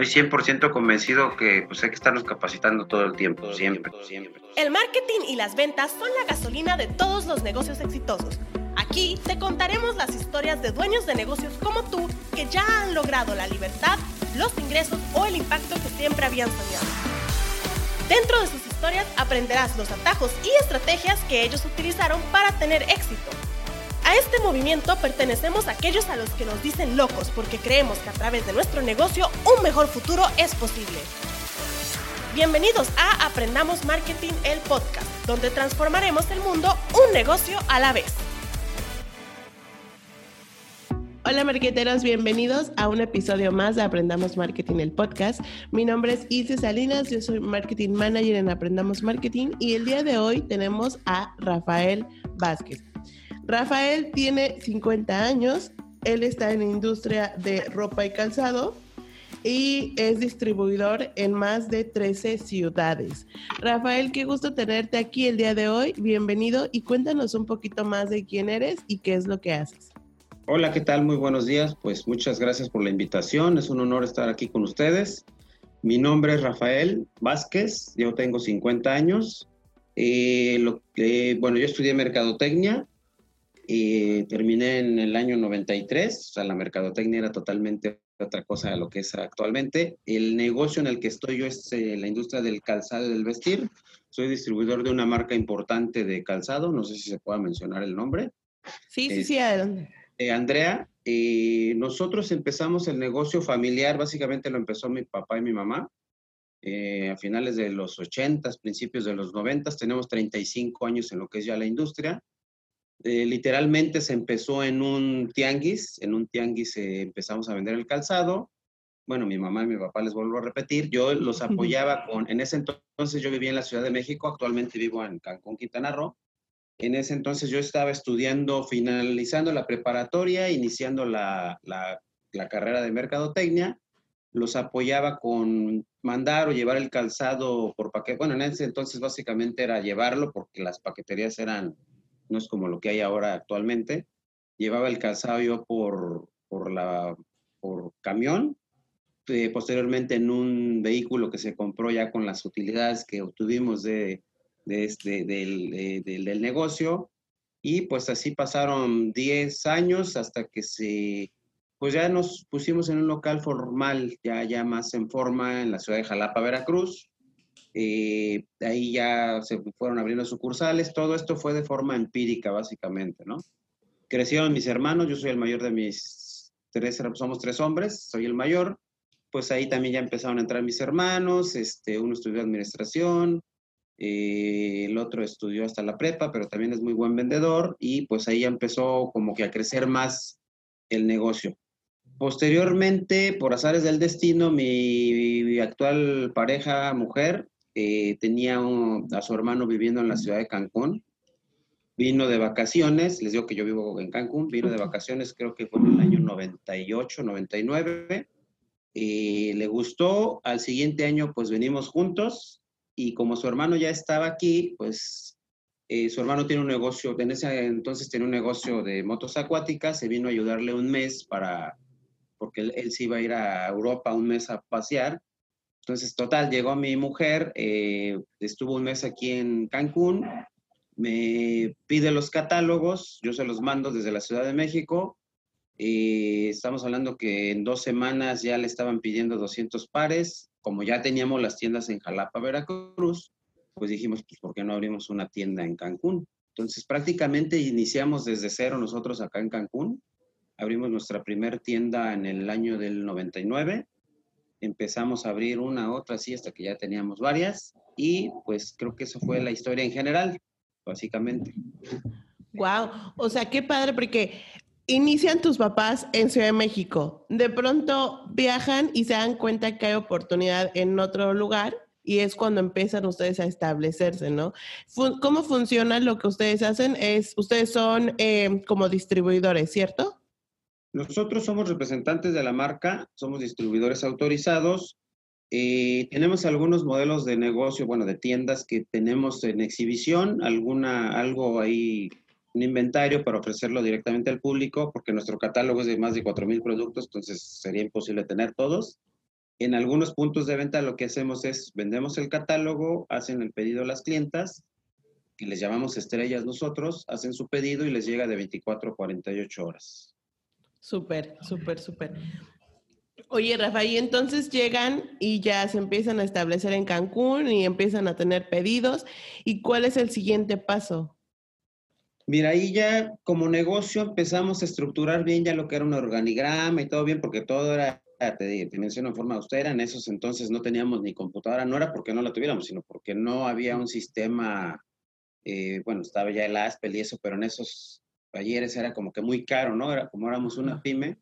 estoy 100% convencido que pues hay que estarnos capacitando todo el tiempo, siempre, siempre. El marketing y las ventas son la gasolina de todos los negocios exitosos. Aquí te contaremos las historias de dueños de negocios como tú que ya han logrado la libertad, los ingresos o el impacto que siempre habían soñado. Dentro de sus historias aprenderás los atajos y estrategias que ellos utilizaron para tener éxito. A este movimiento pertenecemos a aquellos a los que nos dicen locos porque creemos que a través de nuestro negocio un mejor futuro es posible. Bienvenidos a Aprendamos Marketing, el podcast, donde transformaremos el mundo un negocio a la vez. Hola marqueteros, bienvenidos a un episodio más de Aprendamos Marketing, el podcast. Mi nombre es Isis Salinas, yo soy Marketing Manager en Aprendamos Marketing y el día de hoy tenemos a Rafael Vázquez. Rafael tiene 50 años, él está en la industria de ropa y calzado y es distribuidor en más de 13 ciudades. Rafael, qué gusto tenerte aquí el día de hoy. Bienvenido y cuéntanos un poquito más de quién eres y qué es lo que haces. Hola, ¿qué tal? Muy buenos días. Pues muchas gracias por la invitación. Es un honor estar aquí con ustedes. Mi nombre es Rafael Vázquez, yo tengo 50 años. Eh, lo bueno, yo estudié mercadotecnia y terminé en el año 93. O sea, la mercadotecnia era totalmente otra cosa de lo que es actualmente. El negocio en el que estoy yo es eh, la industria del calzado y del vestir. Soy distribuidor de una marca importante de calzado. No sé si se pueda mencionar el nombre. Sí, sí, sí, adelante. Eh, Andrea, eh, nosotros empezamos el negocio familiar, básicamente lo empezó mi papá y mi mamá. Eh, a finales de los 80, principios de los 90, tenemos 35 años en lo que es ya la industria. Literalmente se empezó en un tianguis, en un tianguis empezamos a vender el calzado. Bueno, mi mamá y mi papá les vuelvo a repetir, yo los apoyaba con, en ese entonces yo vivía en la Ciudad de México, actualmente vivo en Cancún, Quintana Roo, en ese entonces yo estaba estudiando, finalizando la preparatoria, iniciando la, la, carrera de mercadotecnia. Los apoyaba con mandar o llevar el calzado por paquete. Bueno, en ese entonces básicamente era llevarlo porque las paqueterías eran, no es como lo que hay ahora actualmente. Llevaba el calzado yo por, por, la, por camión, eh, posteriormente en un vehículo que se compró ya con las utilidades que obtuvimos de, de este, del, del, negocio. Y pues así pasaron 10 años hasta que se, pues ya nos pusimos en un local formal, ya, ya más en forma, en la ciudad de Jalapa, Veracruz. Eh, ahí ya se fueron abriendo sucursales. Todo esto fue de forma empírica, básicamente, ¿no? Crecieron mis hermanos, yo soy el mayor de mis tres, somos tres hombres, soy el mayor. Pues ahí también ya empezaron a entrar mis hermanos, este, uno estudió administración, eh, el otro estudió hasta la prepa, pero también es muy buen vendedor y pues ahí ya empezó como que a crecer más el negocio. Posteriormente, por azares del destino, mi, actual pareja, mujer, eh, tenía a su hermano viviendo en la ciudad de Cancún. Vino de vacaciones, les digo que yo vivo en Cancún, vino de vacaciones, creo que fue en el año 98, 99. y le gustó, al siguiente año pues venimos juntos, y como su hermano ya estaba aquí, pues eh, su hermano tiene un negocio, en ese entonces tiene un negocio de motos acuáticas, se vino a ayudarle un mes para, porque él, él se iba a ir a Europa un mes a pasear. Entonces, total, llegó mi mujer, eh, estuvo un mes aquí en Cancún, me pide los catálogos, yo se los mando desde la Ciudad de México. y estamos hablando que en dos semanas ya le estaban pidiendo 200 pares, como ya teníamos las tiendas en Jalapa, Veracruz, pues dijimos, pues, ¿por qué no abrimos una tienda en Cancún? Entonces, prácticamente iniciamos desde cero nosotros acá en Cancún. Abrimos nuestra primera tienda en el año del 99. Empezamos a abrir una, otra, así, hasta que ya teníamos varias. Y pues creo que eso fue la historia en general, básicamente. Wow, o sea, qué padre, porque Inician tus papás en Ciudad de México. De pronto viajan y se dan cuenta que hay oportunidad en otro lugar y es cuando empiezan ustedes a establecerse, ¿no? ¿Cómo funciona lo que ustedes hacen? Es, ustedes son eh, como distribuidores, ¿cierto? Nosotros somos representantes de la marca, somos distribuidores autorizados. Eh, tenemos algunos modelos de negocio, bueno, de tiendas que tenemos en exhibición, alguna, algo ahí un inventario para ofrecerlo directamente al público, porque nuestro catálogo es de más de 4.000 productos, entonces sería imposible tener todos. En algunos puntos de venta lo que hacemos es vendemos el catálogo, hacen el pedido las clientas, que les llamamos estrellas nosotros, hacen su pedido y les llega de 24 a 48 horas. Súper, súper, súper. Oye, Rafa, y entonces llegan y ya se empiezan a establecer en Cancún y empiezan a tener pedidos. ¿Y cuál es el siguiente paso? Mira, ahí ya como negocio empezamos a estructurar bien ya lo que era un organigrama y todo bien, porque todo era, te, te menciono en forma austera, en esos entonces no teníamos ni computadora, no era porque no la tuviéramos, sino porque no había un sistema, eh, bueno, estaba ya el ASPEL y eso, pero en esos talleres era como que muy caro, ¿no? Era como éramos una pyme,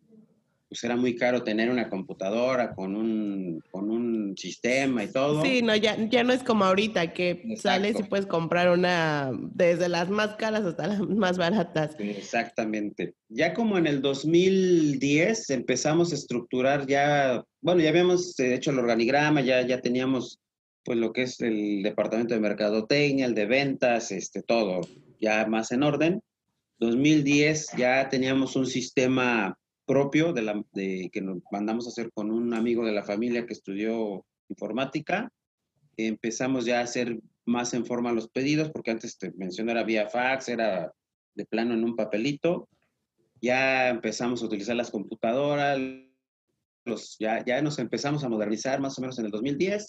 pues era muy caro tener una computadora con un, con un sistema y todo. Sí, no, ya, ya no es como ahorita que sales y puedes comprar una desde las más caras hasta las más baratas. Exactamente. Ya como en el 2010 empezamos a estructurar ya, bueno, ya habíamos hecho el organigrama, ya, ya teníamos pues lo que es el departamento de mercadotecnia, el de ventas, este, todo ya más en orden. 2010 ya teníamos un sistema propio de, la, de que nos mandamos a hacer con un amigo de la familia que estudió informática. Empezamos ya a hacer más en forma los pedidos, porque antes te mencioné era vía fax, era de plano en un papelito. Ya empezamos a utilizar las computadoras, los, ya, ya nos empezamos a modernizar más o menos en el 2010.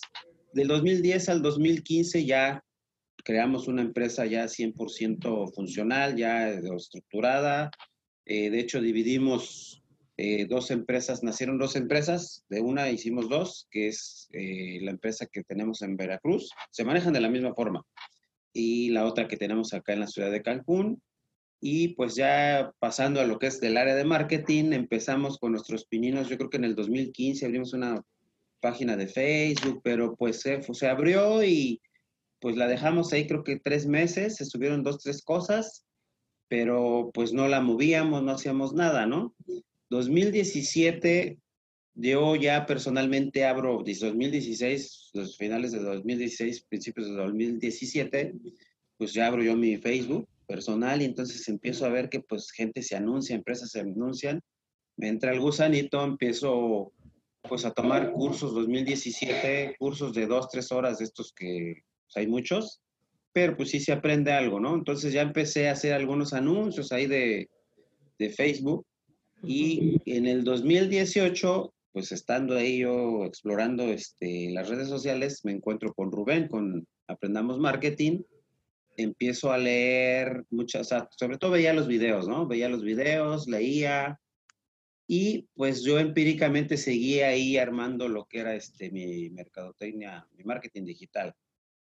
Del 2010 al 2015 ya creamos una empresa ya 100% funcional, ya estructurada. Eh, de hecho, dividimos eh, dos empresas, nacieron dos empresas, de una hicimos dos, que es eh, la empresa que tenemos en Veracruz, se manejan de la misma forma, y la otra que tenemos acá en la ciudad de Cancún. Y pues ya pasando a lo que es del área de marketing, empezamos con nuestros pininos, yo creo que en el 2015 abrimos una página de Facebook, pero pues se, se abrió y pues la dejamos ahí creo que tres meses, se subieron dos, tres cosas, pero pues no la movíamos, no hacíamos nada, ¿no? 2017, yo ya personalmente abro, 2016, los finales de 2016, principios de 2017, pues ya abro yo mi Facebook personal y entonces empiezo a ver que pues gente se anuncia, empresas se anuncian, me entra el gusanito, empiezo pues a tomar cursos 2017, cursos de dos, tres horas de estos que pues, hay muchos, pero pues sí se aprende algo, ¿no? Entonces ya empecé a hacer algunos anuncios ahí de, de Facebook y en el 2018, pues estando ahí yo explorando este, las redes sociales, me encuentro con Rubén, con Aprendamos Marketing. Empiezo a leer muchas, sobre todo veía los videos, ¿no? Veía los videos, leía, y pues yo empíricamente seguía ahí armando lo que era este, mi mercadotecnia, mi marketing digital.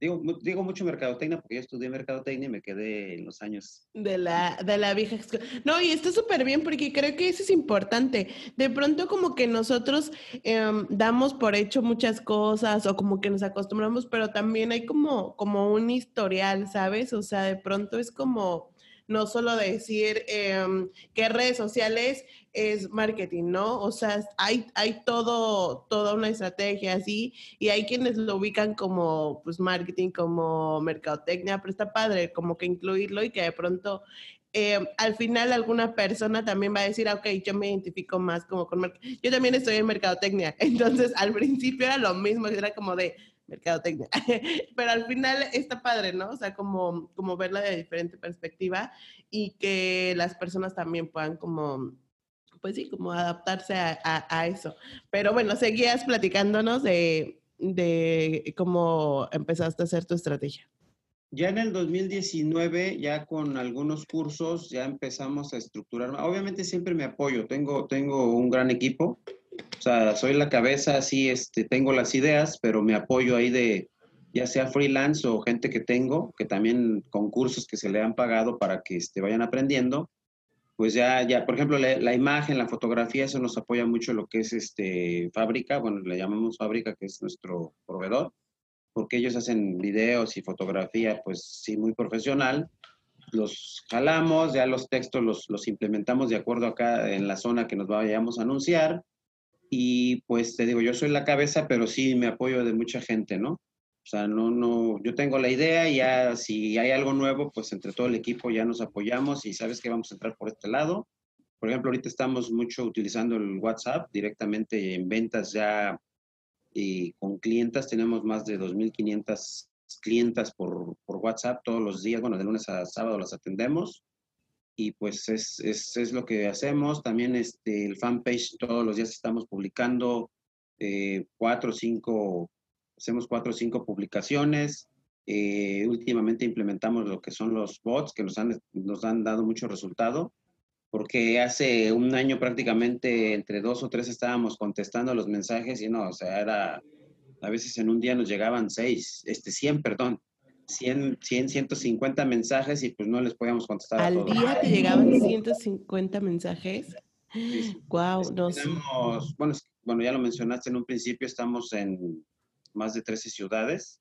Digo, digo mucho mercadotecnia porque yo estudié mercadotecnia y me quedé en los años. De la, de la vieja No, y está súper bien porque creo que eso es importante. De pronto como que nosotros em, damos por hecho muchas cosas o como que nos acostumbramos, pero también hay como, como un historial, ¿sabes? O sea, de pronto es como no solo decir eh, que redes sociales es marketing, ¿no? O sea, hay, hay todo, toda una estrategia así y hay quienes lo ubican como pues marketing, como mercadotecnia, pero está padre como que incluirlo y que de pronto eh, al final alguna persona también va a decir, ah, ok, yo me identifico más como con marketing. Yo también estoy en mercadotecnia, entonces al principio era lo mismo, era como de, mercadotecnia. Pero al final está padre, ¿no? O sea, como, como verla de diferente perspectiva y que las personas también puedan como, pues sí, como adaptarse a, a, eso. Pero bueno, seguías platicándonos de, de cómo empezaste a hacer tu estrategia. Ya en el 2019, ya con algunos cursos, ya empezamos a estructurar. Obviamente siempre me apoyo, tengo, tengo un gran equipo, o sea, soy la cabeza, sí, este, tengo las ideas, pero me apoyo ahí de, ya sea freelance o gente que tengo, que también concursos que se le han pagado para que este, vayan aprendiendo, pues ya, ya, por ejemplo, la, imagen, la fotografía, eso nos apoya mucho lo que es este, fábrica, bueno, le llamamos fábrica, que es nuestro proveedor, porque ellos hacen videos y fotografía, pues sí, muy profesional. Los jalamos, ya los textos los, los implementamos de acuerdo acá en la zona que nos vayamos a anunciar y pues te digo, yo soy la cabeza, pero sí me apoyo de mucha gente, ¿no? O sea, no, no, yo tengo la idea y ya si hay algo nuevo, pues entre todo el equipo ya nos apoyamos y sabes que vamos a entrar por este lado. Por ejemplo, ahorita estamos mucho utilizando el WhatsApp directamente en ventas ya y con clientas tenemos más de 2.500 clientas por, por, WhatsApp todos los días, bueno, de lunes a sábado las atendemos y pues es, es, es lo que hacemos. También este, el fanpage todos los días estamos publicando eh, cuatro o cinco, hacemos cuatro cinco publicaciones. Eh, últimamente implementamos lo que son los bots que nos han, nos han dado mucho resultado porque hace un año prácticamente entre dos o tres estábamos contestando los mensajes y no, o sea, era, a veces en un día nos llegaban seis, este, 100, perdón, 100, 100 150 mensajes y pues no les podíamos contestar. ¿Al a todos. día te llegaban 150 mensajes? Wow, no Tenemos, bueno, bueno, ya lo mencionaste en un principio, estamos en más de 13 ciudades.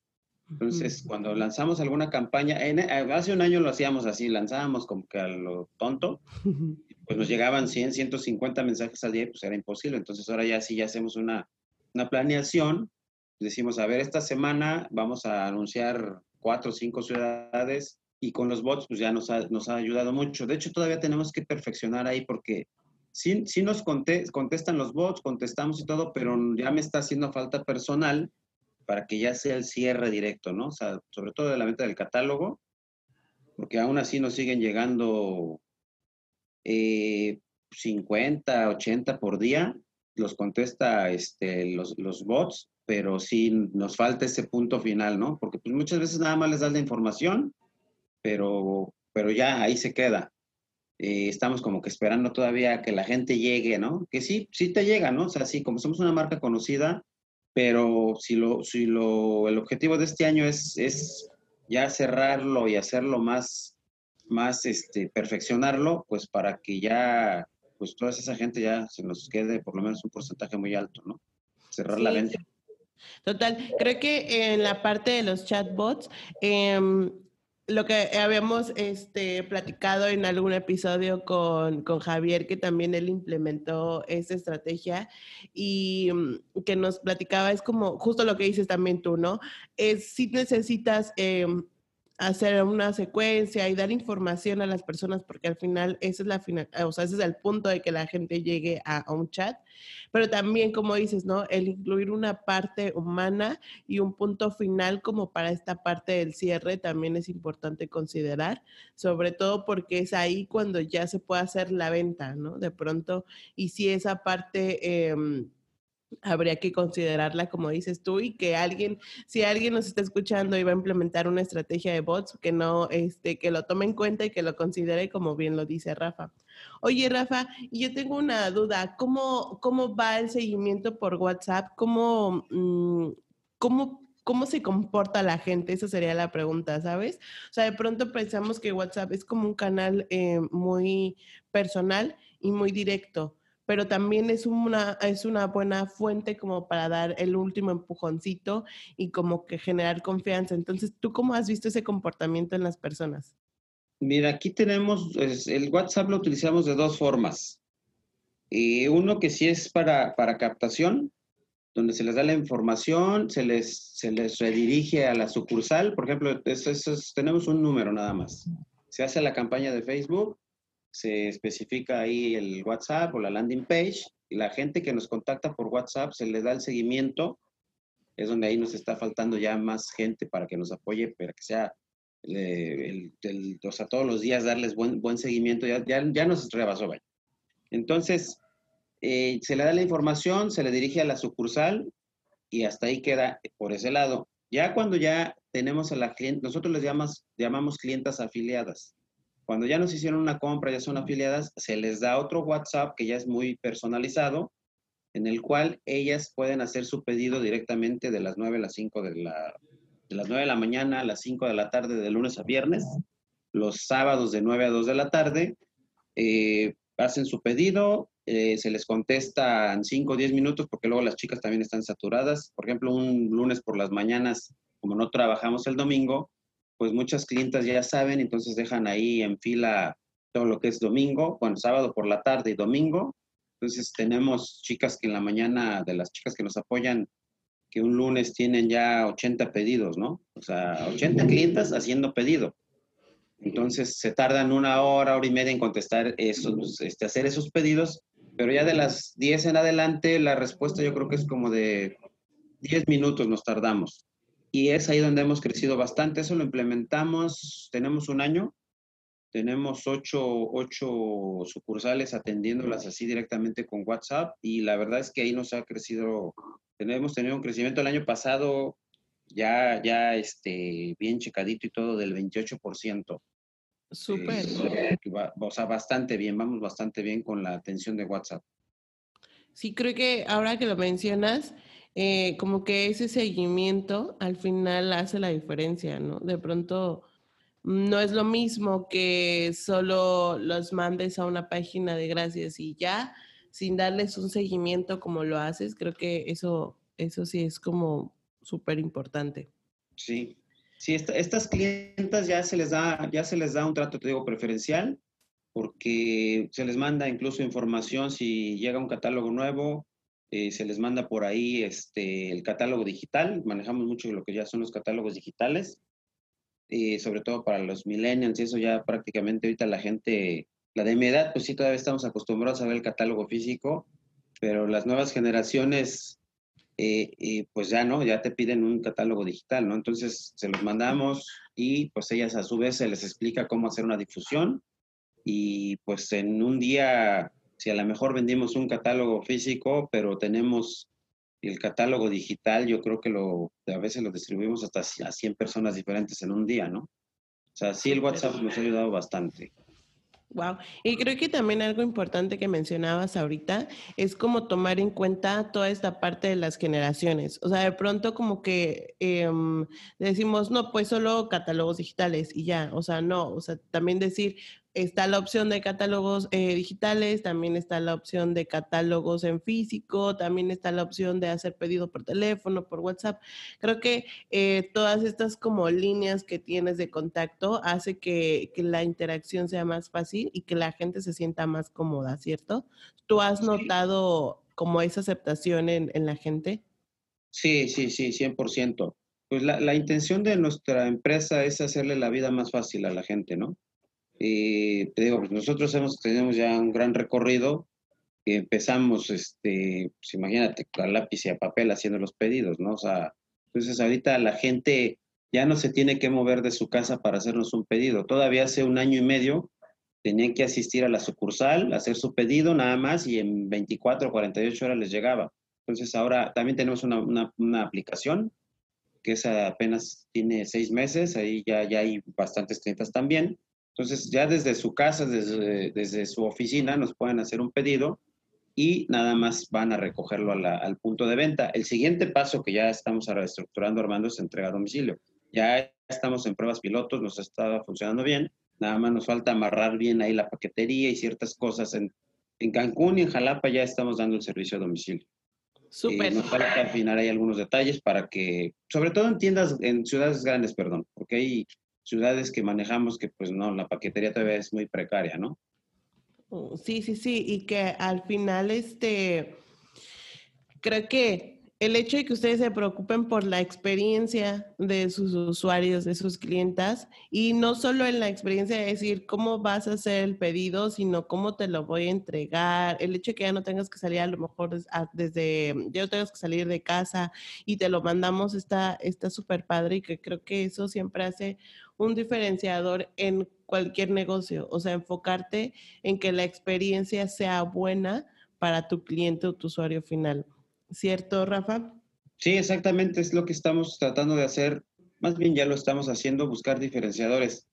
Entonces, cuando lanzamos alguna campaña, en, hace un año lo hacíamos así, lanzábamos como que a lo tonto, pues nos llegaban 100, 150 mensajes al día, pues era imposible. Entonces, ahora ya sí, ya hacemos una, una planeación. Decimos, a ver, esta semana vamos a anunciar cuatro o cinco ciudades y con los bots, pues ya nos ha, nos ha ayudado mucho. De hecho, todavía tenemos que perfeccionar ahí porque sí, sí nos contestan los bots, contestamos y todo, pero ya me está haciendo falta personal para que ya sea el cierre directo, ¿no? O sea, sobre todo de la venta del catálogo, porque aún así nos siguen llegando eh, 50, 80 por día, los contesta este, los, los bots, pero sí nos falta ese punto final, ¿no? Porque pues, muchas veces nada más les das la información, pero, pero ya ahí se queda. Eh, estamos como que esperando todavía que la gente llegue, ¿no? Que sí, sí te llega, ¿no? O sea, sí, como somos una marca conocida, pero si, lo, si lo, el objetivo de este año es, es ya cerrarlo y hacerlo más, más este, perfeccionarlo, pues para que ya, pues toda esa gente ya se nos quede por lo menos un porcentaje muy alto, ¿no? Cerrar sí. la venta. Total, creo que en la parte de los chatbots, eh, lo que habíamos este, platicado en algún episodio con, con, Javier, que también él implementó esa estrategia y mm, que nos platicaba, es como justo lo que dices también tú, ¿no? Es si necesitas eh, hacer una secuencia y dar información a las personas, porque al final esa es la final, o sea, ese es el punto de que la gente llegue a, un chat, pero también, como dices, ¿no? El incluir una parte humana y un punto final como para esta parte del cierre también es importante considerar, sobre todo porque es ahí cuando ya se puede hacer la venta, ¿no? De pronto, y si esa parte... Eh, habría que considerarla, como dices tú, y que alguien, si alguien nos está escuchando y va a implementar una estrategia de bots, que no, este, que lo tome en cuenta y que lo considere como bien lo dice Rafa. Oye, Rafa, yo tengo una duda, ¿cómo, cómo va el seguimiento por WhatsApp? ¿Cómo, mmm, cómo ¿Cómo se comporta la gente? Esa sería la pregunta, ¿sabes? O sea, de pronto pensamos que WhatsApp es como un canal eh, muy personal y muy directo pero también es una, es una buena fuente como para dar el último empujoncito y como que generar confianza. Entonces, ¿tú cómo has visto ese comportamiento en las personas? Mira, aquí tenemos, el WhatsApp lo utilizamos de dos formas. Y uno que sí es para, para captación, donde se les da la información, se les, se les redirige a la sucursal. Por ejemplo, es, tenemos un número nada más. Se hace la campaña de Facebook, se especifica ahí el WhatsApp o la landing page y la gente que nos contacta por WhatsApp se le da el seguimiento. Es donde ahí nos está faltando ya más gente para que nos apoye, para que sea, el, o sea, todos los días darles buen, buen seguimiento. Ya, ya, ya nos rebasó, vaya. Entonces, eh, se le da la información, se le dirige a la sucursal y hasta ahí queda por ese lado. Ya cuando ya tenemos a la cliente, nosotros les llamamos, llamamos clientas afiliadas. Cuando ya nos hicieron una compra, ya son afiliadas, se les da otro WhatsApp que ya es muy personalizado, en el cual ellas pueden hacer su pedido directamente de las 9 a las 5 de la, de las 9 de la mañana a las 5 de la tarde de lunes a viernes, los sábados de 9 a 2 de la tarde, eh, hacen su pedido, eh, se les contesta en 5 o 10 minutos porque luego las chicas también están saturadas. Por ejemplo, un lunes por las mañanas, como no trabajamos el domingo, pues muchas clientas ya saben, entonces dejan ahí en fila todo lo que es domingo, bueno, sábado por la tarde y domingo. Entonces tenemos chicas que en la mañana, de las chicas que nos apoyan, que un lunes tienen ya 80 pedidos, ¿no? O sea, 80 clientas haciendo pedido. Entonces se tardan una hora, hora y media en contestar esos, este, hacer esos pedidos, pero ya de las 10 en adelante la respuesta yo creo que es como de 10 minutos nos tardamos. Y es ahí donde hemos crecido bastante. Eso lo implementamos, tenemos un año, tenemos ocho, ocho sucursales atendiéndolas así directamente con WhatsApp y la verdad es que ahí nos ha crecido, hemos tenido un crecimiento el año pasado ya, ya este, bien checadito y todo del 28%. Súper. Eh, o sea, bastante bien, vamos bastante bien con la atención de WhatsApp. Sí, creo que ahora que lo mencionas, eh, como que ese seguimiento al final hace la diferencia, ¿no? De pronto no es lo mismo que solo los mandes a una página de gracias y ya, sin darles un seguimiento como lo haces, creo que eso, eso sí es como súper importante. Sí, sí, estas clientas ya se les da, ya se les da un trato, te digo, preferencial, porque se les manda incluso información si llega un catálogo nuevo, eh, se les manda por ahí este, el catálogo digital, manejamos mucho lo que ya son los catálogos digitales, y sobre todo para los millennials, y eso ya prácticamente ahorita la gente, la de mi edad, pues sí, todavía estamos acostumbrados a ver el catálogo físico, pero las nuevas generaciones, eh, pues ya no, ya te piden un catálogo digital, ¿no? Entonces se los mandamos y pues ellas a su vez se les explica cómo hacer una difusión y pues en un día, si a lo mejor vendimos un catálogo físico, pero tenemos el catálogo digital, yo creo que lo, a veces lo distribuimos hasta a 100 personas diferentes en un día, ¿no? O sea, sí, el WhatsApp nos ha ayudado bastante. Wow. Y creo que también algo importante que mencionabas ahorita es como tomar en cuenta toda esta parte de las generaciones. O sea, de pronto como que em, decimos, no, pues solo catálogos digitales y ya. O sea, no. O sea, también decir, está la opción de catálogos eh, digitales, también está la opción de catálogos en físico, también está la opción de hacer pedido por teléfono, por WhatsApp. Creo que eh, todas estas como líneas que tienes de contacto hace que, la interacción sea más fácil y que la gente se sienta más cómoda, ¿cierto? ¿Tú has notado como esa aceptación en, la gente? Sí, sí, sí, 100%. Pues la, la intención de nuestra empresa es hacerle la vida más fácil a la gente, ¿no? Y te digo, pues nosotros hemos, tenemos ya un gran recorrido y empezamos, este, pues imagínate, con lápiz y a papel haciendo los pedidos, ¿no? O sea, entonces ahorita la gente ya no se tiene que mover de su casa para hacernos un pedido. Todavía hace un año y medio tenían que asistir a la sucursal, hacer su pedido nada más y en 24 o 48 horas les llegaba. Entonces ahora también tenemos una, una, una aplicación que esa apenas tiene seis meses, ahí ya, ya hay bastantes clientes también. Entonces, ya desde su casa, desde, desde su oficina, nos pueden hacer un pedido y nada más van a recogerlo al punto de venta. El siguiente paso que ya estamos reestructurando, Armando, es entrega a domicilio. Ya estamos en pruebas pilotos, nos está funcionando bien. Nada más nos falta amarrar bien ahí la paquetería y ciertas cosas. En, en Cancún y en Jalapa ya estamos dando el servicio a domicilio. Súper. nos falta afinar ahí algunos detalles para que, sobre todo en tiendas, en ciudades grandes, perdón, porque hay ciudades que manejamos que pues no, la paquetería todavía es muy precaria, ¿no? Oh, sí, sí, sí, y que al final, este, creo que el hecho de que ustedes se preocupen por la experiencia de sus usuarios, de sus clientas, y no solo en la experiencia de decir cómo vas a hacer el pedido, sino cómo te lo voy a entregar, el hecho de que ya no tengas que salir a lo mejor desde, ya no tengas que salir de casa y te lo mandamos está súper padre y que creo que eso siempre hace un diferenciador en cualquier negocio, o sea, enfocarte en que la experiencia sea buena para tu cliente o tu usuario final. ¿Cierto, Rafa? Sí, exactamente, es lo que estamos tratando de hacer. Más bien ya lo estamos haciendo, buscar diferenciadores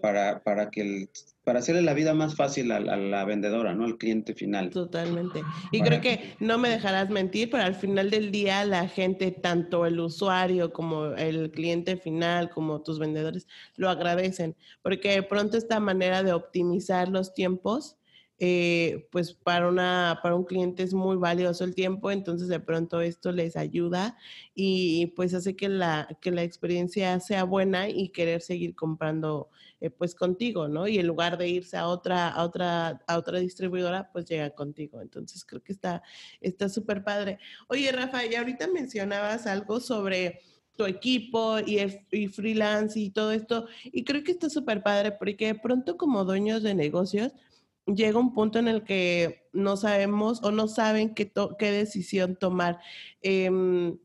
para, para, que el, para hacerle la vida más fácil a, la vendedora, ¿no? Al cliente final. Totalmente. Y creo que no me dejarás mentir, pero al final del día la gente, tanto el usuario como el cliente final, como tus vendedores, lo agradecen, porque de pronto esta manera de optimizar los tiempos eh, pues para, una, para un cliente es muy valioso el tiempo, entonces de pronto esto les ayuda y pues hace que la, que la experiencia sea buena y querer seguir comprando eh, pues contigo, ¿no? Y en lugar de irse a otra, a otra, a otra distribuidora, pues llega contigo. Entonces creo que está súper padre. Oye, Rafa, y ahorita mencionabas algo sobre tu equipo y, y, freelance y todo esto. Y creo que está súper padre porque de pronto como dueños de negocios, llega un punto en el que no sabemos o no saben qué, qué decisión tomar. Em,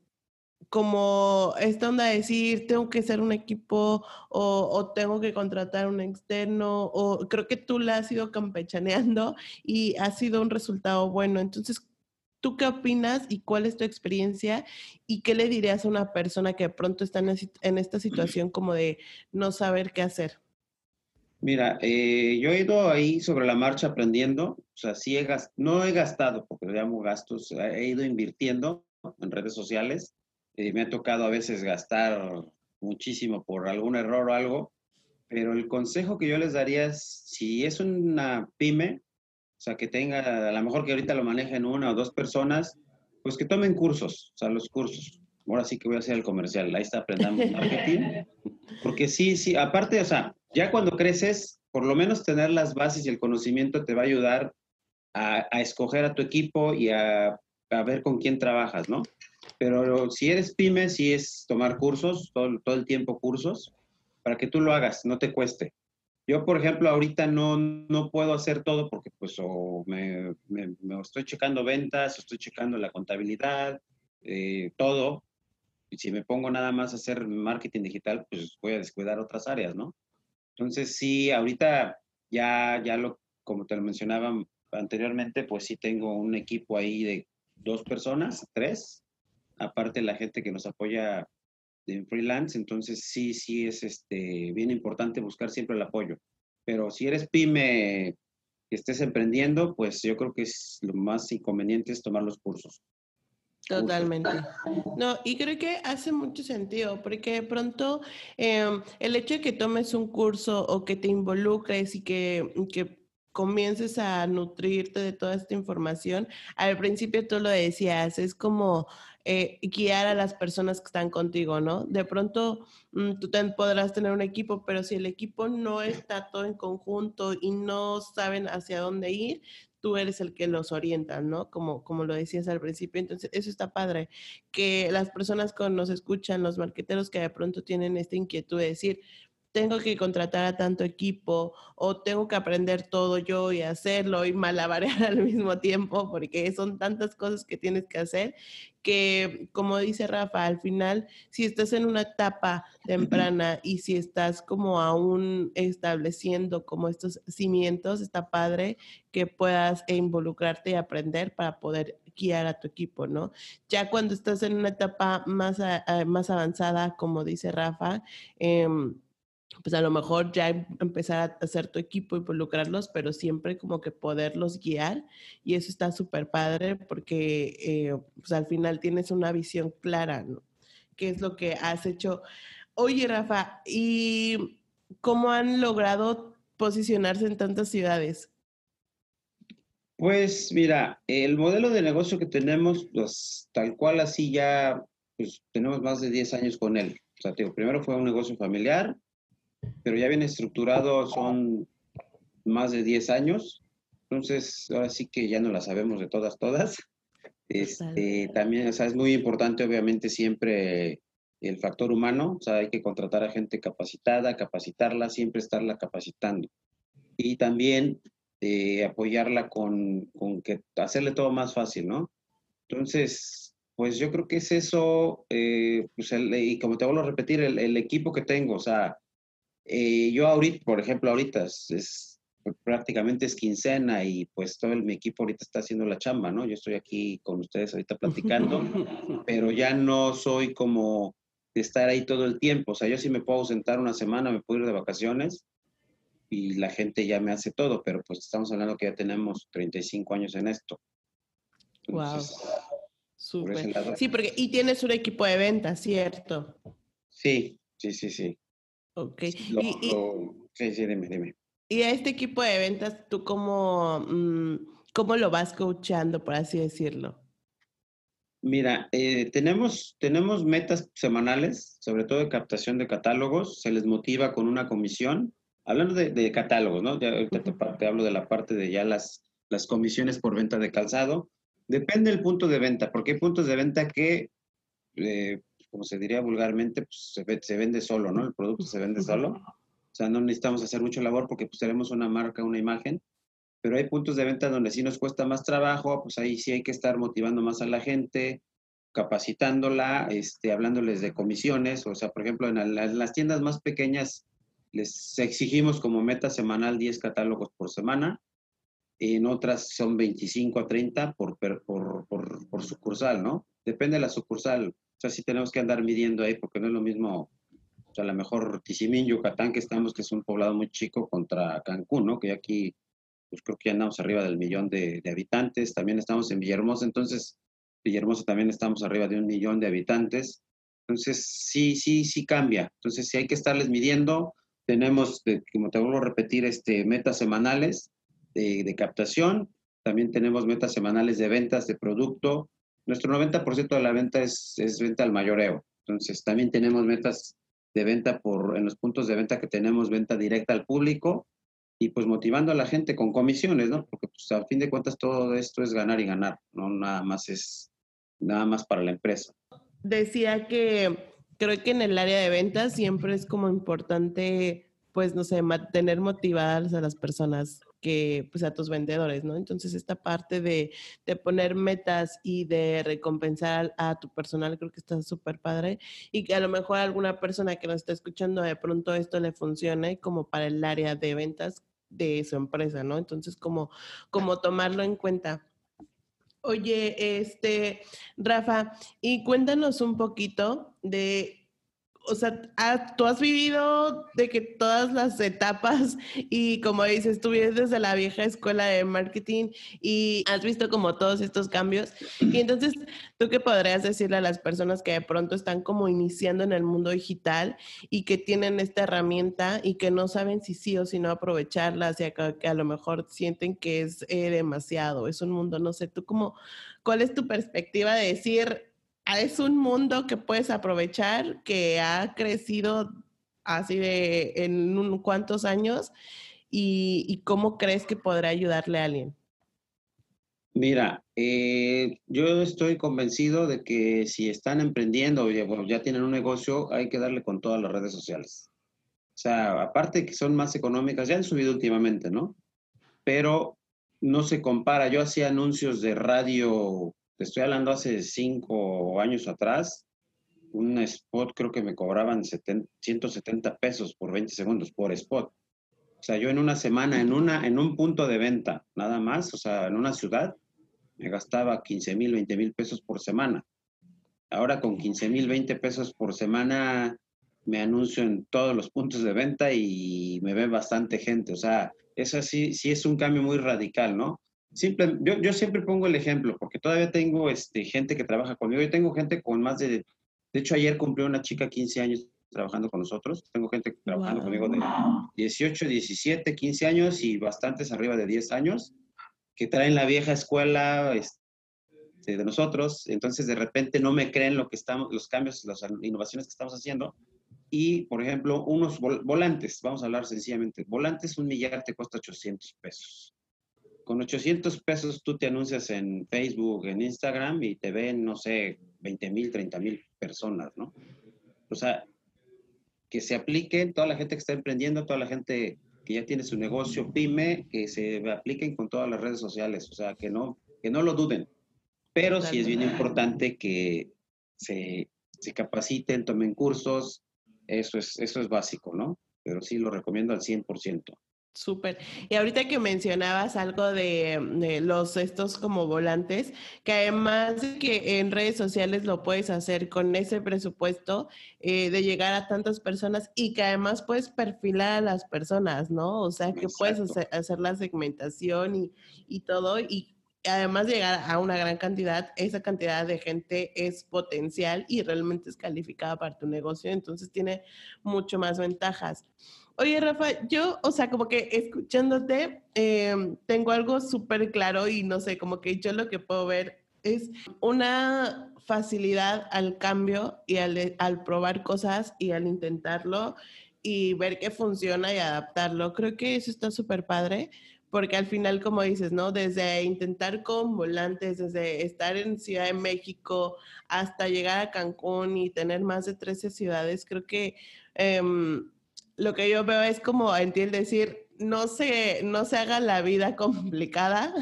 como esta onda de decir, tengo que ser un equipo o, tengo que contratar un externo, o creo que tú la has ido campechaneando y ha sido un resultado bueno. Entonces, ¿tú qué opinas y cuál es tu experiencia? ¿Y qué le dirías a una persona que de pronto está en, esta situación como de no saber qué hacer? Mira, eh, yo he ido ahí sobre la marcha aprendiendo, o sea, sí he no he gastado, porque le llamo gastos, he ido invirtiendo en redes sociales, eh, me ha tocado a veces gastar muchísimo por algún error o algo, pero el consejo que yo les daría es, si es una pyme, o sea, que tenga, a lo mejor que ahorita lo manejen una o dos personas, pues que tomen cursos, o sea, los cursos. Ahora sí que voy a hacer el comercial, ahí está aprendiendo marketing. Porque sí, sí, aparte, o sea, ya cuando creces, por lo menos tener las bases y el conocimiento te va a ayudar a, a escoger a tu equipo y a, a, ver con quién trabajas, ¿no? Pero si eres pyme, sí es tomar cursos, todo, todo el tiempo cursos, para que tú lo hagas, no te cueste. Yo, por ejemplo, ahorita no, no puedo hacer todo porque pues o me, me, estoy checando ventas, estoy checando la contabilidad, eh, todo. Y si me pongo nada más a hacer marketing digital, pues voy a descuidar otras áreas, ¿no? Entonces, sí, ahorita ya, ya lo, como te lo mencionaba anteriormente, pues sí tengo un equipo ahí de dos personas, tres, aparte la gente que nos apoya en freelance, entonces sí, sí es este, bien importante buscar siempre el apoyo. Pero si eres pyme que estés emprendiendo, pues yo creo que es lo más inconveniente es tomar los cursos. Totalmente. No, y creo que hace mucho sentido, porque de pronto em, el hecho de que tomes un curso o que te involucres y que, que comiences a nutrirte de toda esta información, al principio tú lo decías, es como eh, guiar a las personas que están contigo, ¿no? De pronto mm, tú podrás tener un equipo, pero si el equipo no está todo en conjunto y no saben hacia dónde ir, tú eres el que los orienta, ¿no? Como, como lo decías al principio. Entonces, eso está padre, que las personas que nos escuchan, los marqueteros que de pronto tienen esta inquietud de decir, tengo que contratar a tanto equipo o tengo que aprender todo yo y hacerlo y malabarear al mismo tiempo porque son tantas cosas que tienes que hacer que, como dice Rafa, al final, si estás en una etapa temprana y si estás como aún estableciendo como estos cimientos, está padre que puedas involucrarte y aprender para poder guiar a tu equipo, ¿no? Ya cuando estás en una etapa más, más avanzada, como dice Rafa, eh, pues a lo mejor ya em, empezar a hacer tu equipo, involucrarlos, pero siempre como que poderlos guiar y eso está súper padre porque eh, pues al final tienes una visión clara, ¿no? ¿Qué es lo que has hecho? Oye, Rafa, ¿y cómo han logrado posicionarse en tantas ciudades? Pues mira, el modelo de negocio que tenemos, pues tal cual así ya, pues tenemos más de 10 años con él. O sea, primero fue un negocio familiar, pero ya bien estructurado son más de 10 años. Entonces, ahora sí que ya no la sabemos de todas, todas. Este, también, o sea, es muy importante, obviamente, siempre el factor humano. O sea, hay que contratar a gente capacitada, capacitarla, siempre estarla capacitando. Y también eh, apoyarla con, con, que hacerle todo más fácil, ¿no? Entonces, pues yo creo que es eso, eh, pues y como te vuelvo a repetir, el, el, equipo que tengo, o sea, eh, yo ahorita, por ejemplo, ahorita es, prácticamente es quincena y pues todo mi equipo ahorita está haciendo la chamba, ¿no? Yo estoy aquí con ustedes ahorita platicando, pero ya no soy como de estar ahí todo el tiempo. O sea, yo sí me puedo sentar una semana, me puedo ir de vacaciones y la gente ya me hace todo, pero pues estamos hablando que ya tenemos 35 años en esto. wow. Súper. Sí, porque y tienes un equipo de ventas, ¿cierto? Sí, sí, sí, sí. Ok. y, sí, sí, dime, dime. Y a este equipo de ventas, ¿tú cómo, mm, cómo lo vas coachando, por así decirlo? Mira, eh, tenemos, tenemos metas semanales, sobre todo de captación de catálogos, se les motiva con una comisión. Hablando de, catálogos, ¿no? Ya ahorita te, hablo de la parte de ya las, las comisiones por venta de calzado. Depende del punto de venta, porque hay puntos de venta que eh, como se diría vulgarmente, pues se, vende solo, ¿no? El producto se vende solo. O sea, no necesitamos hacer mucho labor porque pues tenemos una marca, una imagen, pero hay puntos de venta donde sí nos cuesta más trabajo, pues ahí sí hay que estar motivando más a la gente, capacitándola, este, hablándoles de comisiones, o sea, por ejemplo, en, las tiendas más pequeñas les exigimos como meta semanal 10 catálogos por semana, en otras son 25 a 30 por, por, por, por, sucursal, ¿no? Depende de la sucursal, o sea, sí tenemos que andar midiendo ahí porque no es lo mismo, o sea, a lo mejor Tizimín, Yucatán, que estamos, que es un poblado muy chico, contra Cancún, ¿no? Que aquí, pues creo que ya andamos arriba del millón de, de habitantes, también estamos en Villahermosa, entonces Villahermosa también estamos arriba de un millón de habitantes. Entonces, sí, sí, sí cambia. Entonces, sí hay que estarles midiendo. Tenemos, como te vuelvo a repetir, este, metas semanales de, captación. También tenemos metas semanales de ventas de producto. Nuestro 90% de la venta es, es venta al mayoreo. Entonces, también tenemos metas de venta por, en los puntos de venta que tenemos, venta directa al público y pues motivando a la gente con comisiones, ¿no? Porque pues a fin de cuentas todo esto es ganar y ganar, no nada más es nada más para la empresa. Decía que creo que en el área de ventas siempre es como importante, pues no sé, mantener motivadas a las personas que, pues a tus vendedores, ¿no? Entonces esta parte de, de poner metas y de recompensar a, tu personal creo que está súper padre y que a lo mejor alguna persona que nos está escuchando de pronto esto le funcione como para el área de ventas de su empresa, ¿no? Entonces, como, como tomarlo en cuenta. Oye, este, Rafa, y cuéntanos un poquito de o sea, ah, tú has vivido de que todas las etapas y como dices, tú vienes desde la vieja escuela de marketing y has visto como todos estos cambios. Y entonces, ¿tú qué podrías decirle a las personas que de pronto están como iniciando en el mundo digital y que tienen esta herramienta y que no saben si sí o si no aprovecharla, o sea, que, a lo mejor sienten que es eh, demasiado, es un mundo, no sé, tú como, ¿cuál es tu perspectiva de decir, es un mundo que puedes aprovechar, que ha crecido así de en un, cuantos años y, cómo crees que podrá ayudarle a alguien. Mira, eh, yo estoy convencido de que si están emprendiendo ya, ya tienen un negocio, hay que darle con todas las redes sociales. O sea, aparte que son más económicas, ya han subido últimamente, ¿no? Pero no se compara. Yo hacía anuncios de radio te estoy hablando hace cinco años atrás, un spot creo que me cobraban 170 pesos por 20 segundos por spot. O sea, yo en una semana, en, una, en un punto de venta, nada más, o sea, en una ciudad, me gastaba 15 mil, 20 mil pesos por semana. Ahora con 15 mil, 20 pesos por semana, me anuncio en todos los puntos de venta y me ve bastante gente. O sea, eso sí, sí es un cambio muy radical, ¿no? Simple, yo, yo, siempre pongo el ejemplo, porque todavía tengo este, gente que trabaja conmigo. Yo tengo gente con más de... De hecho, ayer cumplió una chica 15 años trabajando con nosotros. Tengo gente trabajando conmigo de 18, 17, 15 años y bastantes arriba de 10 años que traen la vieja escuela este, de nosotros. Entonces, de repente no me creen lo que estamos, los cambios, las innovaciones que estamos haciendo. Y, por ejemplo, unos volantes, vamos a hablar sencillamente. Volantes, un millar te cuesta 800 pesos con 800 pesos tú te anuncias en Facebook, en Instagram y te ven, no sé, 20 mil, 30 mil personas, ¿no? O sea, que se apliquen toda la gente que está emprendiendo, toda la gente que ya tiene su negocio pyme, que se apliquen con todas las redes sociales, o sea, que no, que no lo duden. Pero sí es bien importante que se, se capaciten, tomen cursos, eso es, eso es básico, ¿no? Pero sí lo recomiendo al 100%. Súper. Y ahorita que mencionabas algo de, los estos como volantes, que además de que en redes sociales lo puedes hacer con ese presupuesto eh, de llegar a tantas personas y que además puedes perfilar a las personas, ¿no? O sea, que puedes hacer, la segmentación y, y todo y además de llegar a una gran cantidad, esa cantidad de gente es potencial y realmente es calificada para tu negocio, entonces tiene mucho más ventajas. Oye, Rafa, yo, o sea, como que escuchándote, em, tengo algo súper claro y no sé, como que yo lo que puedo ver es una facilidad al cambio y al, probar cosas y al intentarlo y ver qué funciona y adaptarlo. Creo que eso está súper padre porque al final, como dices, ¿no? Desde intentar con volantes, desde estar en Ciudad de México hasta llegar a Cancún y tener más de 13 ciudades, creo que... Eh, lo que yo veo es como en ti el decir, no se, no se haga la vida complicada.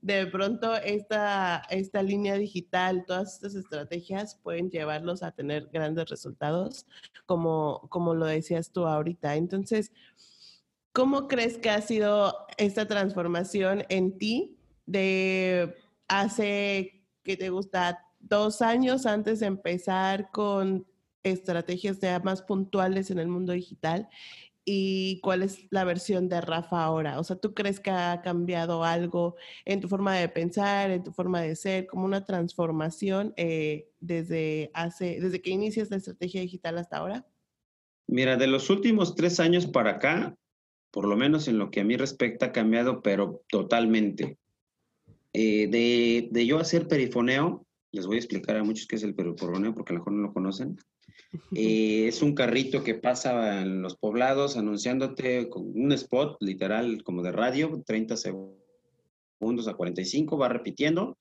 De pronto esta, esta línea digital, todas estas estrategias pueden llevarlos a tener grandes resultados, como, como lo decías tú ahorita. Entonces, ¿cómo crees que ha sido esta transformación en ti de hace, que te gusta, dos años antes de empezar con estrategias más puntuales en el mundo digital y cuál es la versión de Rafa ahora. O sea, ¿tú crees que ha cambiado algo en tu forma de pensar, en tu forma de ser, como una transformación eh, desde, hace, desde que inicias la estrategia digital hasta ahora? Mira, de los últimos tres años para acá, por lo menos en lo que a mí respecta, ha cambiado, pero totalmente. Eh, de, de, yo hacer perifoneo, les voy a explicar a muchos qué es el perifoneo porque a lo mejor no lo conocen. Es un carrito que pasa en los poblados anunciándote con un spot literal como de radio, 30 segundos a 45, va repitiendo.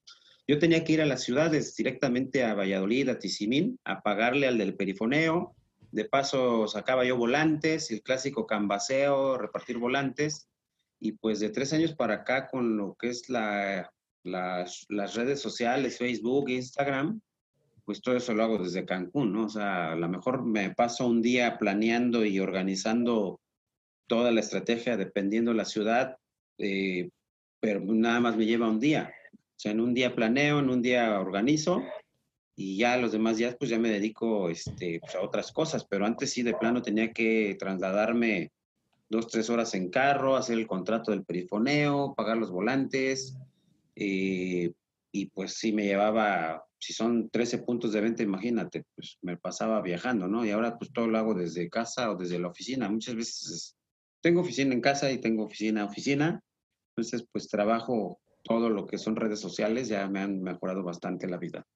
Yo tenía que ir a las ciudades directamente a Valladolid, a Tizimín, a pagarle al del perifoneo. De paso sacaba yo volantes, el clásico cambaseo, repartir volantes. Y pues de tres años para acá con lo que es la, las redes sociales, Facebook, Instagram, pues todo eso lo hago desde Cancún, ¿no? O sea, a lo mejor me paso un día planeando y organizando toda la estrategia dependiendo de la ciudad, eh, pero nada más me lleva un día. O sea, en un día planeo, en un día organizo y ya los demás días pues ya me dedico este, pues, a otras cosas, pero antes sí de plano tenía que trasladarme dos, tres horas en carro, hacer el contrato del perifoneo, pagar los volantes, eh, y pues sí me llevaba si son 13 puntos de venta, imagínate, pues me pasaba viajando, ¿no? Y ahora pues todo lo hago desde casa o desde la oficina. Muchas veces tengo oficina en casa y tengo oficina oficina. Entonces pues trabajo todo lo que son redes sociales, ya me han mejorado bastante la vida.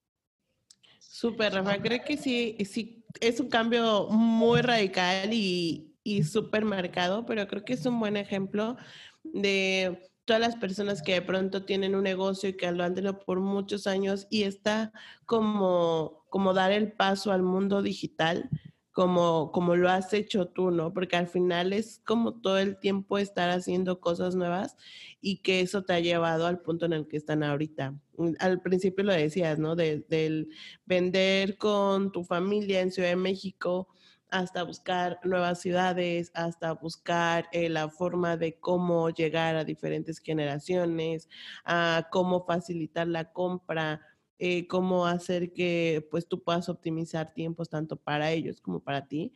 Súper, Rafa. Creo que sí, sí, es un cambio muy radical y, y súper marcado, pero creo que es un buen ejemplo de todas las personas que de pronto tienen un negocio y que lo han tenido por muchos años y está como, como dar el paso al mundo digital, como, como lo has hecho tú, ¿no? Porque al final es como todo el tiempo estar haciendo cosas nuevas y que eso te ha llevado al punto en el que están ahorita. Al principio lo decías, ¿no? del vender con tu familia en Ciudad de México hasta buscar nuevas ciudades, hasta buscar eh, la forma de cómo llegar a diferentes generaciones, a cómo facilitar la compra, eh, cómo hacer que pues tú puedas optimizar tiempos tanto para ellos como para ti.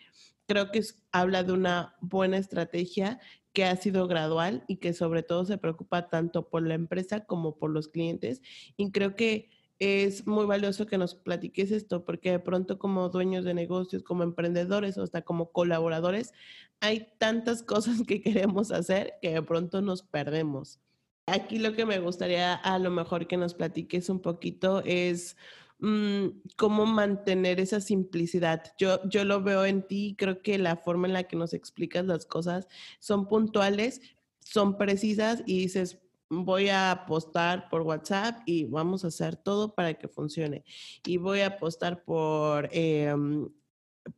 Creo que habla de una buena estrategia que ha sido gradual y que sobre todo se preocupa tanto por la empresa como por los clientes. Y creo que es muy valioso que nos platiques esto, porque de pronto como dueños de negocios, como emprendedores o hasta como colaboradores, hay tantas cosas que queremos hacer que de pronto nos perdemos. Aquí lo que me gustaría a lo mejor que nos platiques un poquito es mm, cómo mantener esa simplicidad. Yo, yo lo veo en ti, creo que la forma en la que nos explicas las cosas son puntuales, son precisas y dices, voy a apostar por WhatsApp y vamos a hacer todo para que funcione. Y voy a apostar por, em,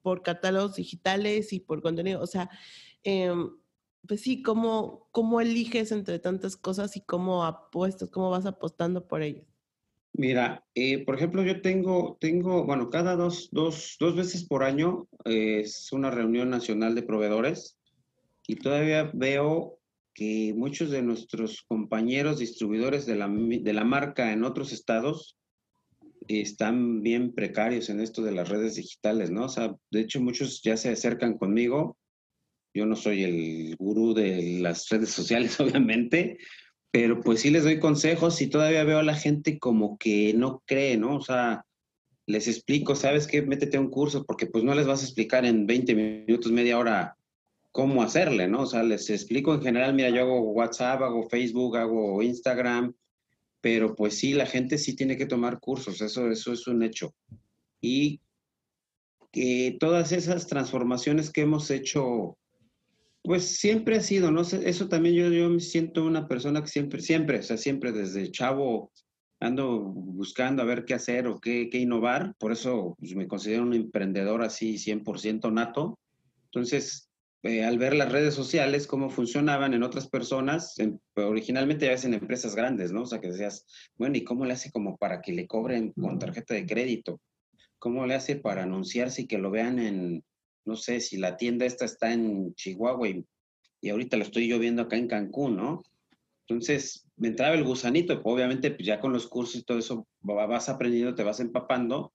por catálogos digitales y por contenido. O sea, em, pues sí, ¿cómo, ¿cómo eliges entre tantas cosas y cómo apuestas, cómo vas apostando por ellas? Mira, eh, por ejemplo, yo tengo, tengo, bueno, cada dos, dos, dos veces por año es una reunión nacional de proveedores y todavía veo que muchos de nuestros compañeros distribuidores de la, de la marca en otros estados están bien precarios en esto de las redes digitales, ¿no? O sea, de hecho muchos ya se acercan conmigo. Yo no soy el gurú de las redes sociales, obviamente, pero pues sí les doy consejos y todavía veo a la gente como que no cree, ¿no? O sea, les explico, ¿sabes qué? Métete a un curso porque pues no les vas a explicar en 20 minutos, media hora cómo hacerle, ¿no? O sea, les explico en general, mira, yo hago WhatsApp, hago Facebook, hago Instagram, pero pues sí, la gente sí tiene que tomar cursos, eso, eso es un hecho. Y que todas esas transformaciones que hemos hecho, pues siempre ha sido, ¿no? Eso también yo, yo me siento una persona que siempre, siempre, o sea, siempre desde chavo ando buscando a ver qué hacer o qué, qué innovar, por eso pues, me considero un emprendedor así 100% nato. Entonces, eh, al ver las redes sociales, cómo funcionaban en otras personas, originalmente ya ves en empresas grandes, ¿no? O sea, que decías, bueno, ¿y cómo le hace como para que le cobren con tarjeta de crédito? ¿Cómo le hace para anunciarse y que lo vean en, no sé, si la tienda esta está en Chihuahua y, y ahorita lo estoy yo viendo acá en Cancún, ¿no? Entonces, me entraba el gusanito, obviamente pues ya con los cursos y todo eso vas aprendiendo, te vas empapando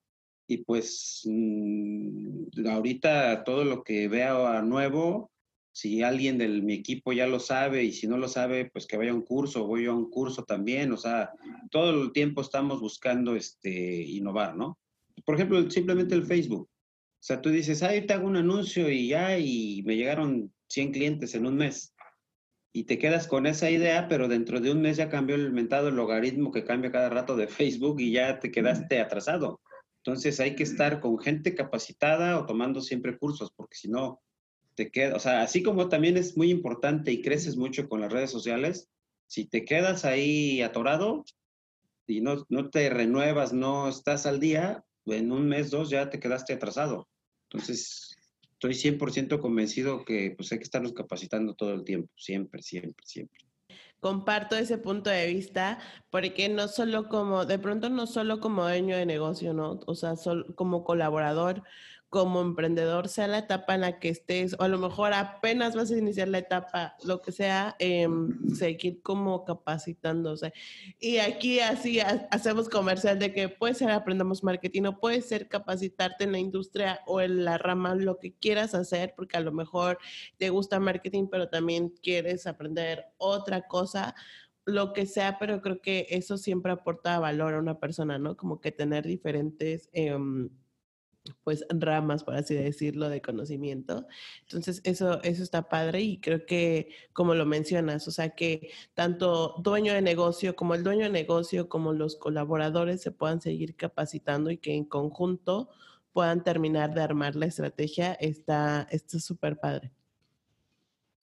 y pues mm, ahorita todo lo que veo a nuevo, si alguien de mi equipo ya lo sabe y si no lo sabe, pues que vaya a un curso, voy a un curso también, o sea, todo el tiempo estamos buscando este, innovar, ¿no? Por ejemplo, simplemente el Facebook. O sea, tú dices, ahí te hago un anuncio y ya, y me llegaron 100 clientes en un mes. Y te quedas con esa idea, pero dentro de un mes ya cambió el mentado el logaritmo que cambia cada rato de Facebook y ya te quedaste atrasado. Entonces hay que estar con gente capacitada o tomando siempre cursos, porque si no, te queda, o sea, así como también es muy importante y creces mucho con las redes sociales, si te quedas ahí atorado y no, no te renuevas, no estás al día, en un mes, dos ya te quedaste atrasado. Entonces, estoy 100% convencido que pues hay que estarnos capacitando todo el tiempo, siempre, siempre, siempre comparto ese punto de vista, porque no solo como, de pronto no solo como dueño de negocio, ¿no? O sea, como colaborador, como emprendedor, sea la etapa en la que estés, o a lo mejor apenas vas a iniciar la etapa, lo que sea, eh, seguir como capacitándose. Y aquí así hacemos comercial de que puede ser aprendamos marketing o puede ser capacitarte en la industria o en la rama, lo que quieras hacer, porque a lo mejor te gusta marketing, pero también quieres aprender otra cosa lo que sea, pero creo que eso siempre aporta valor a una persona, ¿no? Como que tener diferentes... Eh, pues ramas, por así decirlo, de conocimiento. Entonces, eso, eso está padre y creo que, como lo mencionas, o sea, que tanto dueño de negocio como el dueño de negocio, como los colaboradores se puedan seguir capacitando y que en conjunto puedan terminar de armar la estrategia, está súper padre.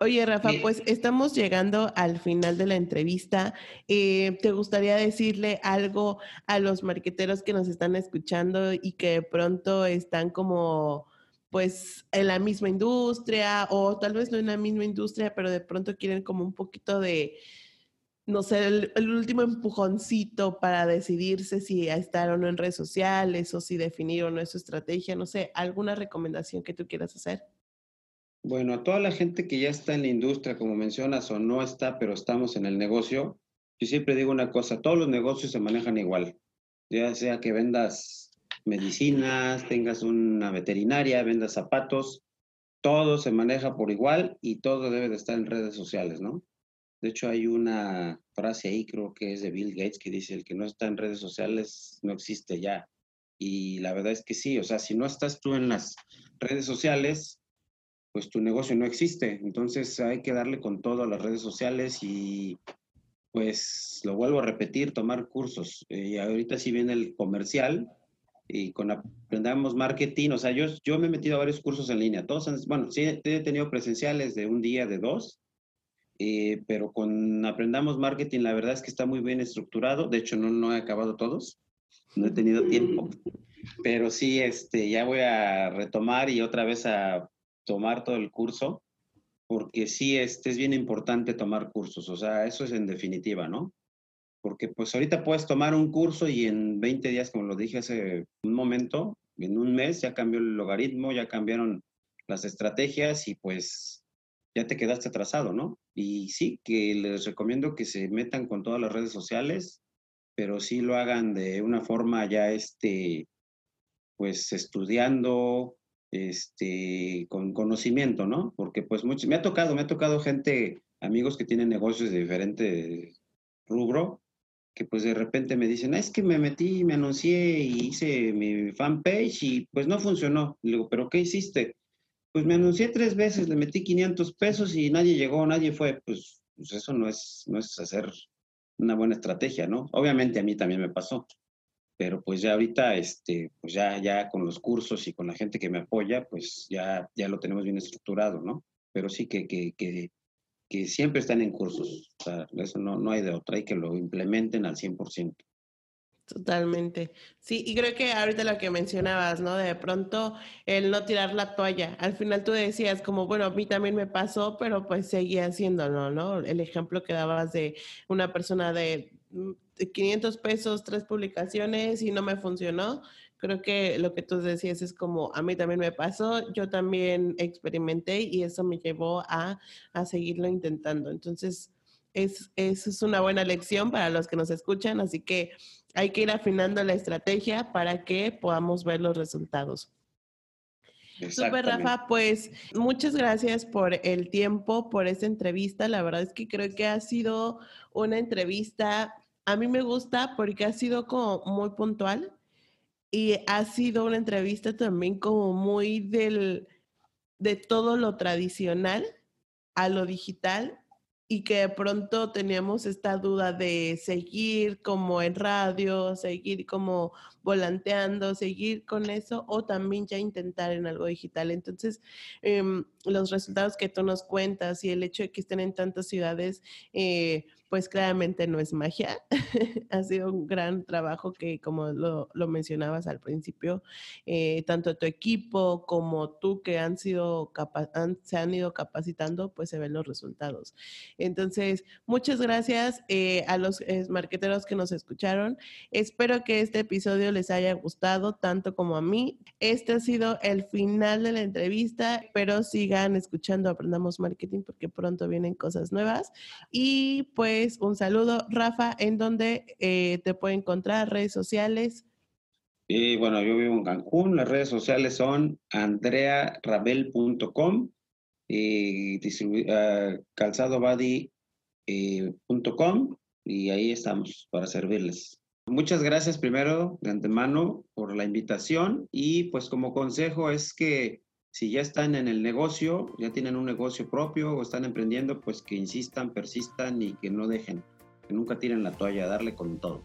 Oye, Rafa, pues estamos llegando al final de la entrevista. Eh, ¿Te gustaría decirle algo a los marqueteros que nos están escuchando y que de pronto están como pues en la misma industria o tal vez no en la misma industria, pero de pronto quieren como un poquito de, no sé, el, el último empujoncito para decidirse si estar o no en redes sociales o si definir o no es su estrategia, no sé, alguna recomendación que tú quieras hacer? Bueno, a toda la gente que ya está en la industria, como mencionas, o no está, pero estamos en el negocio, yo siempre digo una cosa, todos los negocios se manejan igual, ya sea que vendas medicinas, tengas una veterinaria, vendas zapatos, todo se maneja por igual y todo debe de estar en redes sociales, ¿no? De hecho, hay una frase ahí, creo que es de Bill Gates, que dice, el que no está en redes sociales no existe ya. Y la verdad es que sí, o sea, si no estás tú en las redes sociales, pues tu negocio no existe. Entonces hay que darle con todo a las redes sociales y pues lo vuelvo a repetir, tomar cursos. Y ahorita sí viene el comercial y con Aprendamos Marketing, o sea, yo, yo me he metido a varios cursos en línea. Todos, bueno, sí he tenido presenciales de un día, de dos, eh, pero con Aprendamos Marketing la verdad es que está muy bien estructurado. De hecho, no, no he acabado todos, no he tenido tiempo, pero sí, este, ya voy a retomar y otra vez a tomar todo el curso, porque sí este, es bien importante tomar cursos, o sea, eso es en definitiva, ¿no? Porque pues ahorita puedes tomar un curso y en 20 días, como lo dije hace un momento, en un mes ya cambió el logaritmo, ya cambiaron las estrategias y pues ya te quedaste atrasado, ¿no? Y sí, que les recomiendo que se metan con todas las redes sociales, pero sí lo hagan de una forma ya, este, pues estudiando, este, con conocimiento, ¿no? Porque pues me ha tocado, me ha tocado gente, amigos que tienen negocios de diferente rubro, que pues de repente me dicen, ah, es que me metí, me anuncié y hice mi fanpage y pues no funcionó. Le digo, ¿pero qué hiciste? Pues me anuncié tres veces, le metí 500 pesos y nadie llegó, nadie fue. Pues, pues eso no es, no es hacer una buena estrategia, ¿no? Obviamente a mí también me pasó pero pues ya ahorita, este, pues ya, ya con los cursos y con la gente que me apoya, pues ya, ya lo tenemos bien estructurado, ¿no? Pero sí que, que, que, que siempre están en cursos, o sea, eso no, no hay de otra, hay que lo implementen al 100%. Totalmente. Sí, y creo que ahorita lo que mencionabas, ¿no? De pronto el no tirar la toalla. Al final tú decías como, bueno, a mí también me pasó, pero pues seguía haciéndolo, ¿no? El ejemplo que dabas de una persona de 500 mm, pesos, tres publicaciones y no me funcionó. Creo que lo que tú decías es como, a mí también me pasó, yo también experimenté y eso me llevó a, a seguirlo intentando. Entonces, es, es una buena lección para los que nos escuchan, así que hay que ir afinando la estrategia para que podamos ver los resultados. Super Rafa, pues muchas gracias por el tiempo, por esta entrevista. La verdad es que creo que ha sido una entrevista, a mí me gusta porque ha sido como muy puntual y ha sido una entrevista también como muy del, de todo lo tradicional a lo digital y que de pronto teníamos esta duda de seguir como en radio, seguir como volanteando, seguir con eso o también ya intentar en algo digital. Entonces, em, los resultados que tú nos cuentas y el hecho de que estén en tantas ciudades, eh, pues claramente no es magia. ha sido un gran trabajo que, como lo, mencionabas al principio, eh, tanto tu equipo como tú que han sido se han ido capacitando, pues se ven los resultados. Entonces, muchas gracias eh, a los marqueteros que nos escucharon. Espero que este episodio les haya gustado tanto como a mí. Este ha sido el final de la entrevista, pero sigan escuchando Aprendamos Marketing porque pronto vienen cosas nuevas. Y pues un saludo. Rafa, ¿en dónde eh, te puede encontrar? ¿Redes sociales? Y bueno, yo vivo en Cancún. Las redes sociales son andrearabel.com y uh, calzadobody.com y ahí estamos para servirles. Muchas gracias primero de antemano por la invitación y pues como consejo es que si ya están en el negocio, ya tienen un negocio propio o están emprendiendo, pues que insistan, persistan y que no dejen, que nunca tiren la toalla, darle con todo.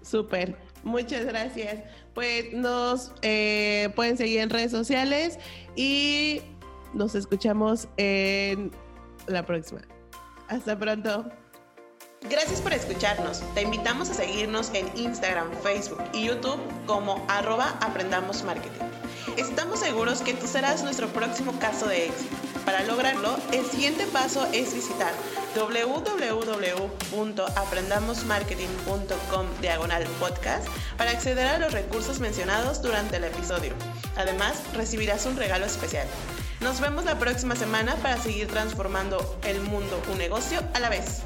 Súper, muchas gracias. Pues nos eh, pueden seguir en redes sociales y nos escuchamos en la próxima. Hasta pronto. Gracias por escucharnos. Te invitamos a seguirnos en Instagram, Facebook y YouTube como arroba Aprendamos Marketing. Estamos seguros que tú serás nuestro próximo caso de éxito. Para lograrlo, el siguiente paso es visitar www.aprendamosmarketing.com diagonal podcast para acceder a los recursos mencionados durante el episodio. Además, recibirás un regalo especial. Nos vemos la próxima semana para seguir transformando el mundo un negocio a la vez.